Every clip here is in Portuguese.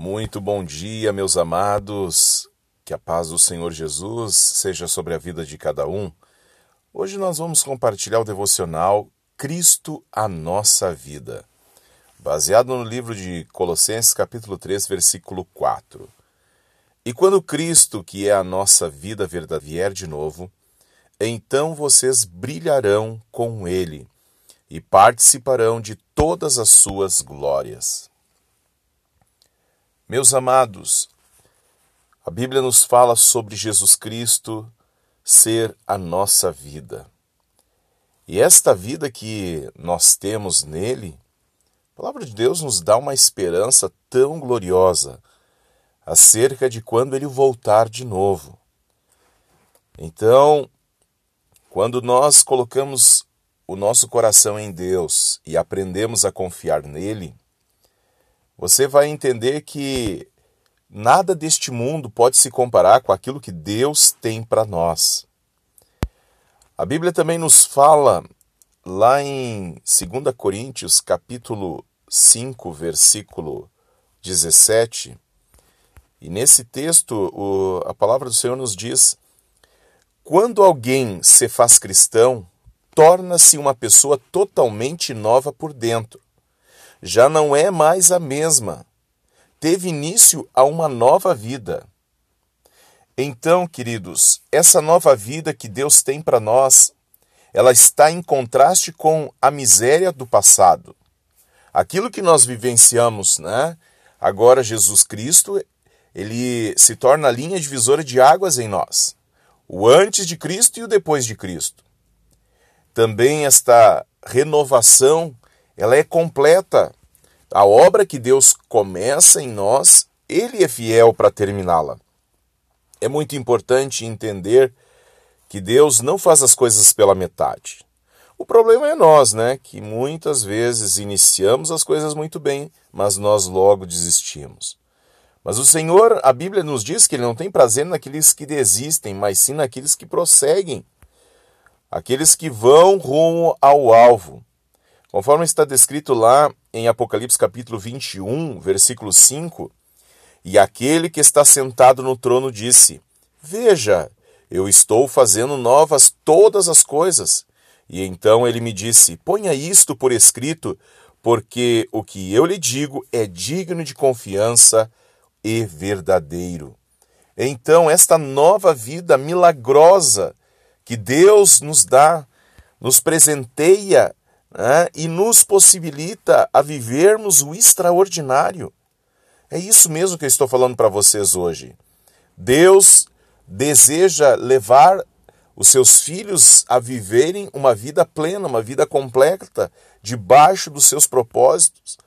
Muito bom dia, meus amados. Que a paz do Senhor Jesus seja sobre a vida de cada um. Hoje nós vamos compartilhar o devocional Cristo a nossa vida, baseado no livro de Colossenses, capítulo 3, versículo 4. E quando Cristo, que é a nossa vida verdadeira, vier de novo, então vocês brilharão com ele e participarão de todas as suas glórias. Meus amados, a Bíblia nos fala sobre Jesus Cristo ser a nossa vida. E esta vida que nós temos nele, a palavra de Deus nos dá uma esperança tão gloriosa acerca de quando ele voltar de novo. Então, quando nós colocamos o nosso coração em Deus e aprendemos a confiar nele, você vai entender que nada deste mundo pode se comparar com aquilo que Deus tem para nós. A Bíblia também nos fala lá em 2 Coríntios, capítulo 5, versículo 17, e nesse texto o, a palavra do Senhor nos diz: quando alguém se faz cristão, torna-se uma pessoa totalmente nova por dentro já não é mais a mesma. Teve início a uma nova vida. Então, queridos, essa nova vida que Deus tem para nós, ela está em contraste com a miséria do passado. Aquilo que nós vivenciamos, né? Agora Jesus Cristo, ele se torna a linha divisora de águas em nós. O antes de Cristo e o depois de Cristo. Também esta renovação ela é completa. A obra que Deus começa em nós, Ele é fiel para terminá-la. É muito importante entender que Deus não faz as coisas pela metade. O problema é nós, né? Que muitas vezes iniciamos as coisas muito bem, mas nós logo desistimos. Mas o Senhor, a Bíblia nos diz que Ele não tem prazer naqueles que desistem, mas sim naqueles que prosseguem, aqueles que vão rumo ao alvo. Conforme está descrito lá em Apocalipse capítulo 21, versículo 5, e aquele que está sentado no trono disse: Veja, eu estou fazendo novas todas as coisas. E então ele me disse: Ponha isto por escrito, porque o que eu lhe digo é digno de confiança e verdadeiro. Então, esta nova vida milagrosa que Deus nos dá, nos presenteia né, e nos possibilita a vivermos o extraordinário. É isso mesmo que eu estou falando para vocês hoje. Deus deseja levar os seus filhos a viverem uma vida plena, uma vida completa, debaixo dos seus propósitos.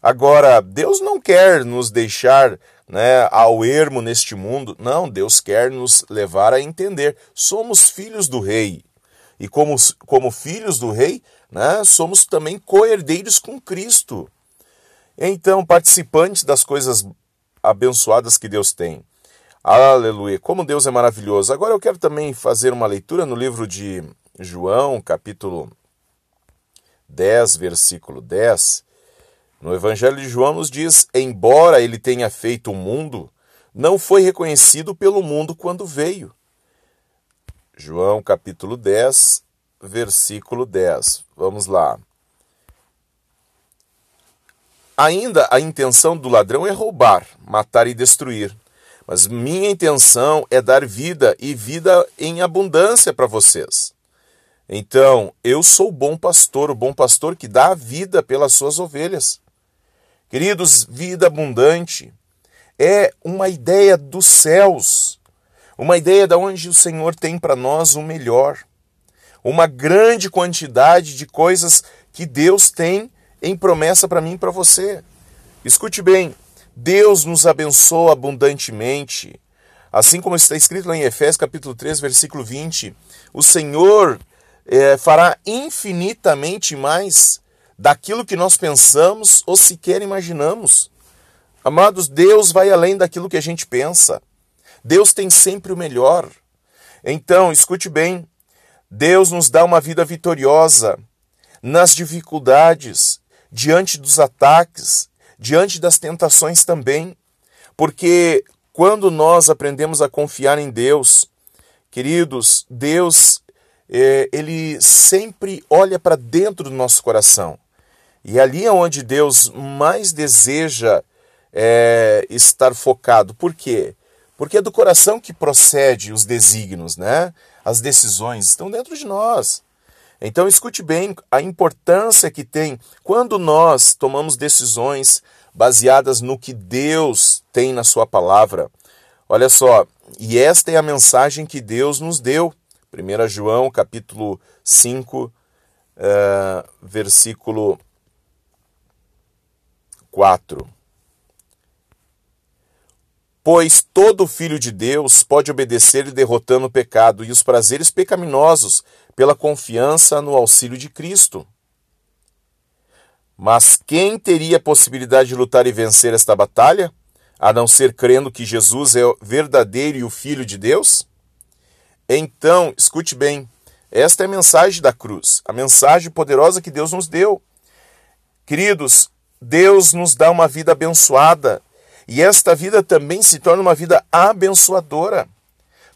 Agora, Deus não quer nos deixar né, ao ermo neste mundo. Não, Deus quer nos levar a entender. Somos filhos do Rei. E como, como filhos do Rei, né, somos também co-herdeiros com Cristo. Então, participantes das coisas abençoadas que Deus tem. Aleluia! Como Deus é maravilhoso. Agora eu quero também fazer uma leitura no livro de João, capítulo 10, versículo 10. No Evangelho de João nos diz: Embora ele tenha feito o mundo, não foi reconhecido pelo mundo quando veio. João capítulo 10, versículo 10. Vamos lá. Ainda a intenção do ladrão é roubar, matar e destruir. Mas minha intenção é dar vida e vida em abundância para vocês. Então, eu sou o bom pastor, o bom pastor que dá a vida pelas suas ovelhas. Queridos, vida abundante é uma ideia dos céus, uma ideia de onde o Senhor tem para nós o melhor uma grande quantidade de coisas que Deus tem em promessa para mim e para você. Escute bem, Deus nos abençoa abundantemente. Assim como está escrito lá em Efésios capítulo 3, versículo 20, o Senhor é, fará infinitamente mais daquilo que nós pensamos ou sequer imaginamos. Amados, Deus vai além daquilo que a gente pensa. Deus tem sempre o melhor. Então, escute bem, Deus nos dá uma vida vitoriosa nas dificuldades, diante dos ataques, diante das tentações também. Porque quando nós aprendemos a confiar em Deus, queridos, Deus, é, ele sempre olha para dentro do nosso coração. E ali é onde Deus mais deseja é, estar focado. Por quê? Porque é do coração que procede os desígnios, né? As decisões estão dentro de nós. Então escute bem a importância que tem quando nós tomamos decisões baseadas no que Deus tem na sua palavra. Olha só, e esta é a mensagem que Deus nos deu. 1 João capítulo 5, uh, eh, versículo 4. Pois todo filho de Deus pode obedecer-lhe derrotando o pecado e os prazeres pecaminosos pela confiança no auxílio de Cristo. Mas quem teria a possibilidade de lutar e vencer esta batalha, a não ser crendo que Jesus é o verdadeiro e o Filho de Deus? Então, escute bem, esta é a mensagem da cruz, a mensagem poderosa que Deus nos deu. Queridos, Deus nos dá uma vida abençoada e esta vida também se torna uma vida abençoadora.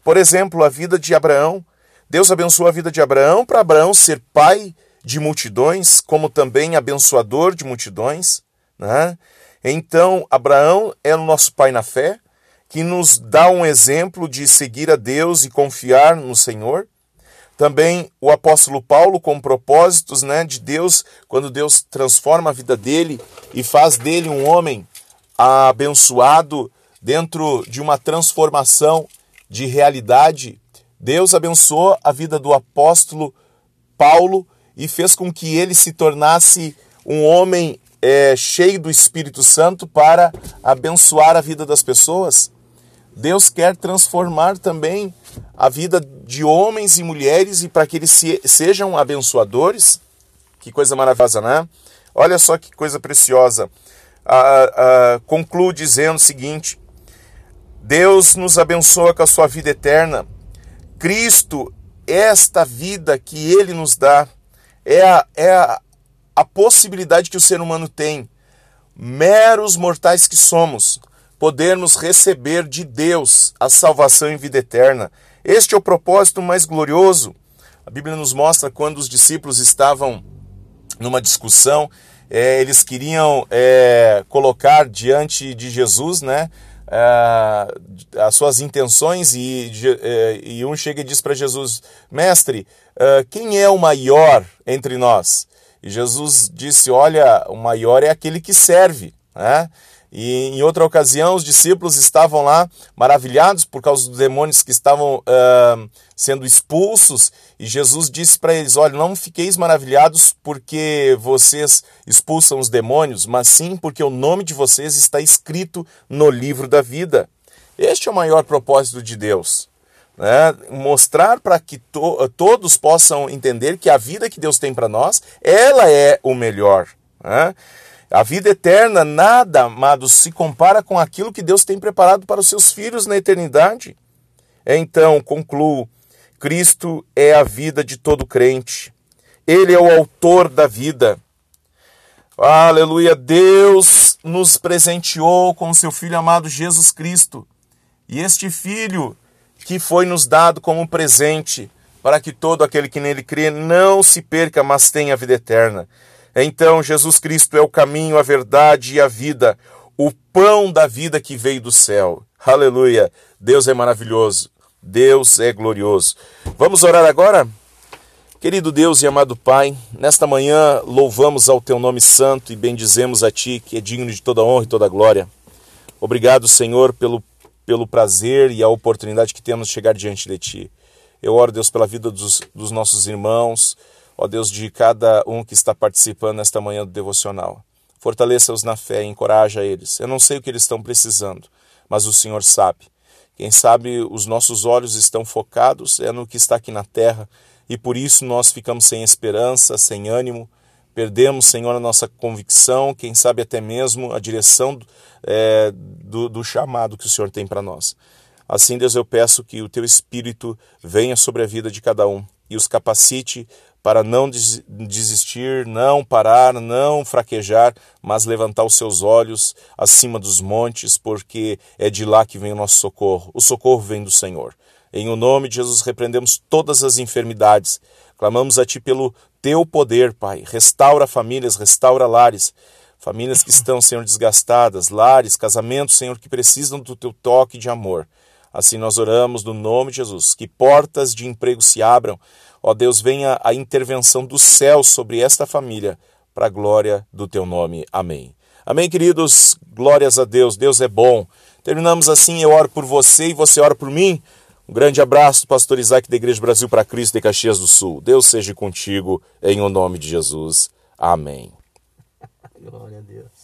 Por exemplo, a vida de Abraão. Deus abençoou a vida de Abraão para Abraão ser pai de multidões, como também abençoador de multidões. Né? Então, Abraão é o nosso pai na fé, que nos dá um exemplo de seguir a Deus e confiar no Senhor. Também o apóstolo Paulo, com propósitos né, de Deus, quando Deus transforma a vida dele e faz dele um homem abençoado dentro de uma transformação de realidade. Deus abençoou a vida do apóstolo Paulo e fez com que ele se tornasse um homem é, cheio do Espírito Santo para abençoar a vida das pessoas. Deus quer transformar também a vida de homens e mulheres e para que eles se, sejam abençoadores. Que coisa maravilhosa, né? Olha só que coisa preciosa conclui dizendo o seguinte: Deus nos abençoa com a sua vida eterna. Cristo, esta vida que Ele nos dá, é a, é a, a possibilidade que o ser humano tem, meros mortais que somos, podermos receber de Deus a salvação em vida eterna. Este é o propósito mais glorioso. A Bíblia nos mostra quando os discípulos estavam numa discussão é, eles queriam é, colocar diante de Jesus, né, é, as suas intenções e, é, e um chega e diz para Jesus, mestre, é, quem é o maior entre nós? E Jesus disse, olha, o maior é aquele que serve, né? E em outra ocasião, os discípulos estavam lá maravilhados por causa dos demônios que estavam uh, sendo expulsos, e Jesus disse para eles: Olha, não fiqueis maravilhados porque vocês expulsam os demônios, mas sim porque o nome de vocês está escrito no livro da vida. Este é o maior propósito de Deus. Né? Mostrar para que to todos possam entender que a vida que Deus tem para nós, ela é o melhor. Né? A vida eterna, nada, amados, se compara com aquilo que Deus tem preparado para os seus filhos na eternidade. Então, concluo: Cristo é a vida de todo crente. Ele é o autor da vida. Aleluia! Deus nos presenteou com seu Filho amado Jesus Cristo. E este Filho que foi nos dado como presente, para que todo aquele que nele crê não se perca, mas tenha a vida eterna. Então, Jesus Cristo é o caminho, a verdade e a vida, o pão da vida que veio do céu. Aleluia! Deus é maravilhoso, Deus é glorioso. Vamos orar agora? Querido Deus e amado Pai, nesta manhã louvamos ao Teu nome santo e bendizemos a Ti, que é digno de toda honra e toda glória. Obrigado, Senhor, pelo, pelo prazer e a oportunidade que temos de chegar diante de Ti. Eu oro, Deus, pela vida dos, dos nossos irmãos, ó Deus, de cada um que está participando nesta manhã do devocional. Fortaleça-os na fé, encoraja eles. Eu não sei o que eles estão precisando, mas o Senhor sabe. Quem sabe os nossos olhos estão focados é no que está aqui na terra e por isso nós ficamos sem esperança, sem ânimo, perdemos, Senhor, a nossa convicção, quem sabe até mesmo a direção é, do, do chamado que o Senhor tem para nós. Assim, Deus, eu peço que o Teu Espírito venha sobre a vida de cada um e os capacite para não desistir, não parar, não fraquejar, mas levantar os seus olhos acima dos montes, porque é de lá que vem o nosso socorro. O socorro vem do Senhor. Em o nome de Jesus repreendemos todas as enfermidades. Clamamos a Ti pelo Teu poder, Pai. Restaura famílias, restaura lares. Famílias que estão, Senhor, desgastadas, lares, casamentos, Senhor, que precisam do Teu toque de amor. Assim nós oramos no nome de Jesus, que portas de emprego se abram. Ó Deus, venha a intervenção do céu sobre esta família, para a glória do teu nome. Amém. Amém, queridos. Glórias a Deus. Deus é bom. Terminamos assim. Eu oro por você e você ora por mim. Um grande abraço pastor Isaac da Igreja Brasil para Cristo de Caxias do Sul. Deus seja contigo, em o nome de Jesus. Amém. Glória a Deus.